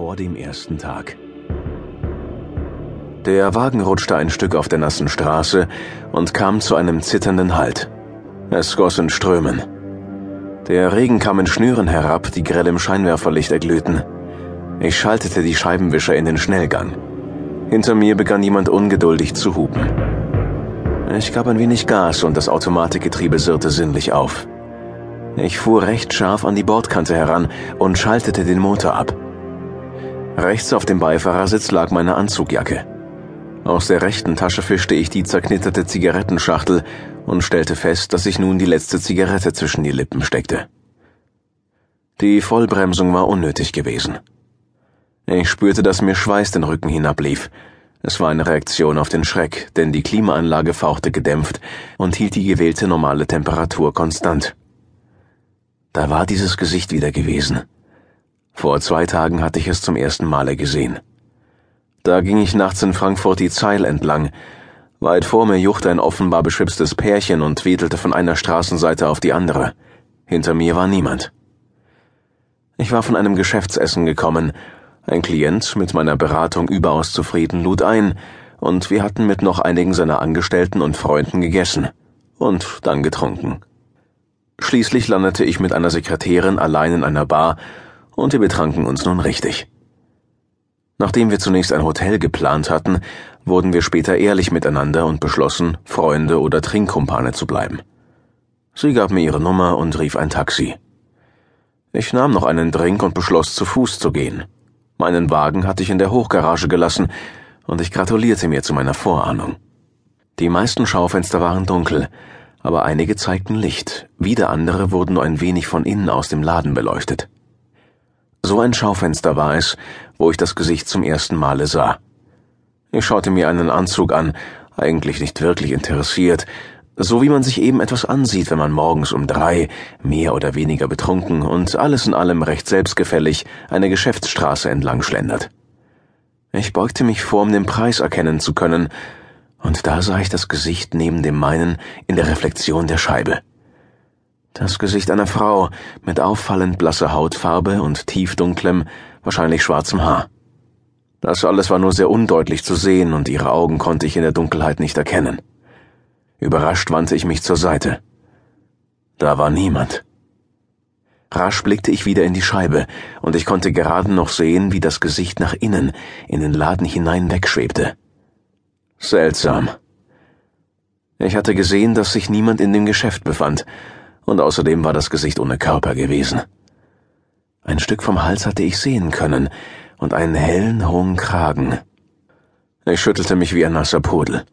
vor dem ersten Tag. Der Wagen rutschte ein Stück auf der nassen Straße und kam zu einem zitternden Halt. Es goss in Strömen. Der Regen kam in Schnüren herab, die grell im Scheinwerferlicht erglühten. Ich schaltete die Scheibenwischer in den Schnellgang. Hinter mir begann jemand ungeduldig zu hupen. Ich gab ein wenig Gas und das Automatikgetriebe sirrte sinnlich auf. Ich fuhr recht scharf an die Bordkante heran und schaltete den Motor ab. Rechts auf dem Beifahrersitz lag meine Anzugjacke. Aus der rechten Tasche fischte ich die zerknitterte Zigarettenschachtel und stellte fest, dass ich nun die letzte Zigarette zwischen die Lippen steckte. Die Vollbremsung war unnötig gewesen. Ich spürte, dass mir Schweiß den Rücken hinablief. Es war eine Reaktion auf den Schreck, denn die Klimaanlage fauchte gedämpft und hielt die gewählte normale Temperatur konstant. Da war dieses Gesicht wieder gewesen. Vor zwei Tagen hatte ich es zum ersten Male gesehen. Da ging ich nachts in Frankfurt die Zeil entlang. Weit vor mir juchte ein offenbar beschwipstes Pärchen und wedelte von einer Straßenseite auf die andere. Hinter mir war niemand. Ich war von einem Geschäftsessen gekommen. Ein Klient mit meiner Beratung überaus zufrieden lud ein, und wir hatten mit noch einigen seiner Angestellten und Freunden gegessen und dann getrunken. Schließlich landete ich mit einer Sekretärin allein in einer Bar und wir betranken uns nun richtig. Nachdem wir zunächst ein Hotel geplant hatten, wurden wir später ehrlich miteinander und beschlossen, Freunde oder Trinkkumpane zu bleiben. Sie gab mir ihre Nummer und rief ein Taxi. Ich nahm noch einen Drink und beschloss, zu Fuß zu gehen. Meinen Wagen hatte ich in der Hochgarage gelassen und ich gratulierte mir zu meiner Vorahnung. Die meisten Schaufenster waren dunkel, aber einige zeigten Licht, wieder andere wurden nur ein wenig von innen aus dem Laden beleuchtet. So ein Schaufenster war es, wo ich das Gesicht zum ersten Male sah. Ich schaute mir einen Anzug an, eigentlich nicht wirklich interessiert, so wie man sich eben etwas ansieht, wenn man morgens um drei, mehr oder weniger betrunken und alles in allem recht selbstgefällig eine Geschäftsstraße entlang schlendert. Ich beugte mich vor, um den Preis erkennen zu können, und da sah ich das Gesicht neben dem meinen in der Reflexion der Scheibe. Das Gesicht einer Frau mit auffallend blasser Hautfarbe und tiefdunklem, wahrscheinlich schwarzem Haar. Das alles war nur sehr undeutlich zu sehen und ihre Augen konnte ich in der Dunkelheit nicht erkennen. Überrascht wandte ich mich zur Seite. Da war niemand. Rasch blickte ich wieder in die Scheibe, und ich konnte gerade noch sehen, wie das Gesicht nach innen in den Laden hinein wegschwebte. Seltsam. Ich hatte gesehen, dass sich niemand in dem Geschäft befand, und außerdem war das Gesicht ohne Körper gewesen. Ein Stück vom Hals hatte ich sehen können und einen hellen, hohen Kragen. Ich schüttelte mich wie ein nasser Pudel.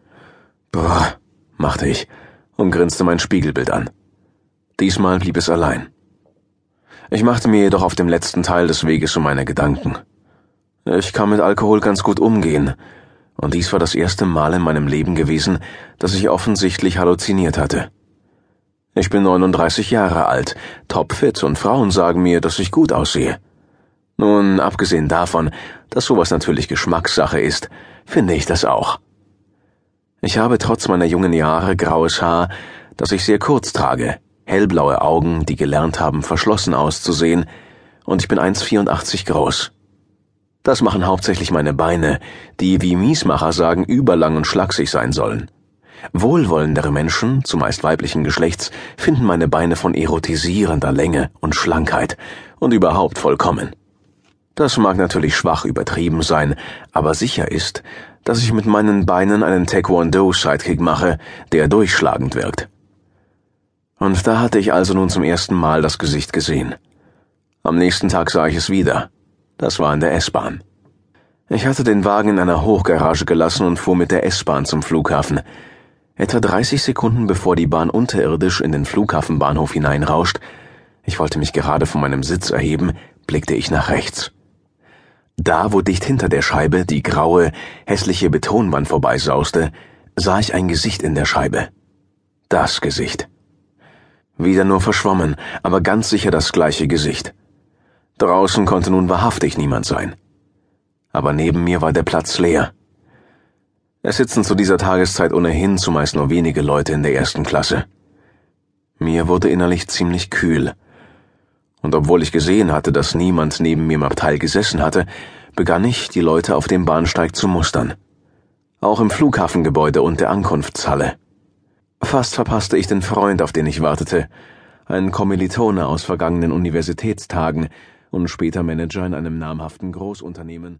Boah, machte ich und grinste mein Spiegelbild an. Diesmal blieb es allein. Ich machte mir jedoch auf dem letzten Teil des Weges um meine Gedanken. Ich kann mit Alkohol ganz gut umgehen, und dies war das erste Mal in meinem Leben gewesen, dass ich offensichtlich halluziniert hatte. Ich bin 39 Jahre alt, topfit und Frauen sagen mir, dass ich gut aussehe. Nun, abgesehen davon, dass sowas natürlich Geschmackssache ist, finde ich das auch. Ich habe trotz meiner jungen Jahre graues Haar, das ich sehr kurz trage, hellblaue Augen, die gelernt haben, verschlossen auszusehen, und ich bin 1,84 groß. Das machen hauptsächlich meine Beine, die, wie Miesmacher sagen, überlang und schlaksig sein sollen. Wohlwollendere Menschen, zumeist weiblichen Geschlechts, finden meine Beine von erotisierender Länge und Schlankheit und überhaupt vollkommen. Das mag natürlich schwach übertrieben sein, aber sicher ist, dass ich mit meinen Beinen einen Taekwondo-Sidekick mache, der durchschlagend wirkt. Und da hatte ich also nun zum ersten Mal das Gesicht gesehen. Am nächsten Tag sah ich es wieder. Das war in der S-Bahn. Ich hatte den Wagen in einer Hochgarage gelassen und fuhr mit der S-Bahn zum Flughafen. Etwa 30 Sekunden bevor die Bahn unterirdisch in den Flughafenbahnhof hineinrauscht, ich wollte mich gerade von meinem Sitz erheben, blickte ich nach rechts. Da, wo dicht hinter der Scheibe die graue, hässliche Betonwand vorbeisauste, sah ich ein Gesicht in der Scheibe. Das Gesicht. Wieder nur verschwommen, aber ganz sicher das gleiche Gesicht. Draußen konnte nun wahrhaftig niemand sein. Aber neben mir war der Platz leer. Es sitzen zu dieser Tageszeit ohnehin zumeist nur wenige Leute in der ersten Klasse. Mir wurde innerlich ziemlich kühl. Und obwohl ich gesehen hatte, dass niemand neben mir im Abteil gesessen hatte, begann ich, die Leute auf dem Bahnsteig zu mustern. Auch im Flughafengebäude und der Ankunftshalle. Fast verpasste ich den Freund, auf den ich wartete, ein Kommilitone aus vergangenen Universitätstagen und später Manager in einem namhaften Großunternehmen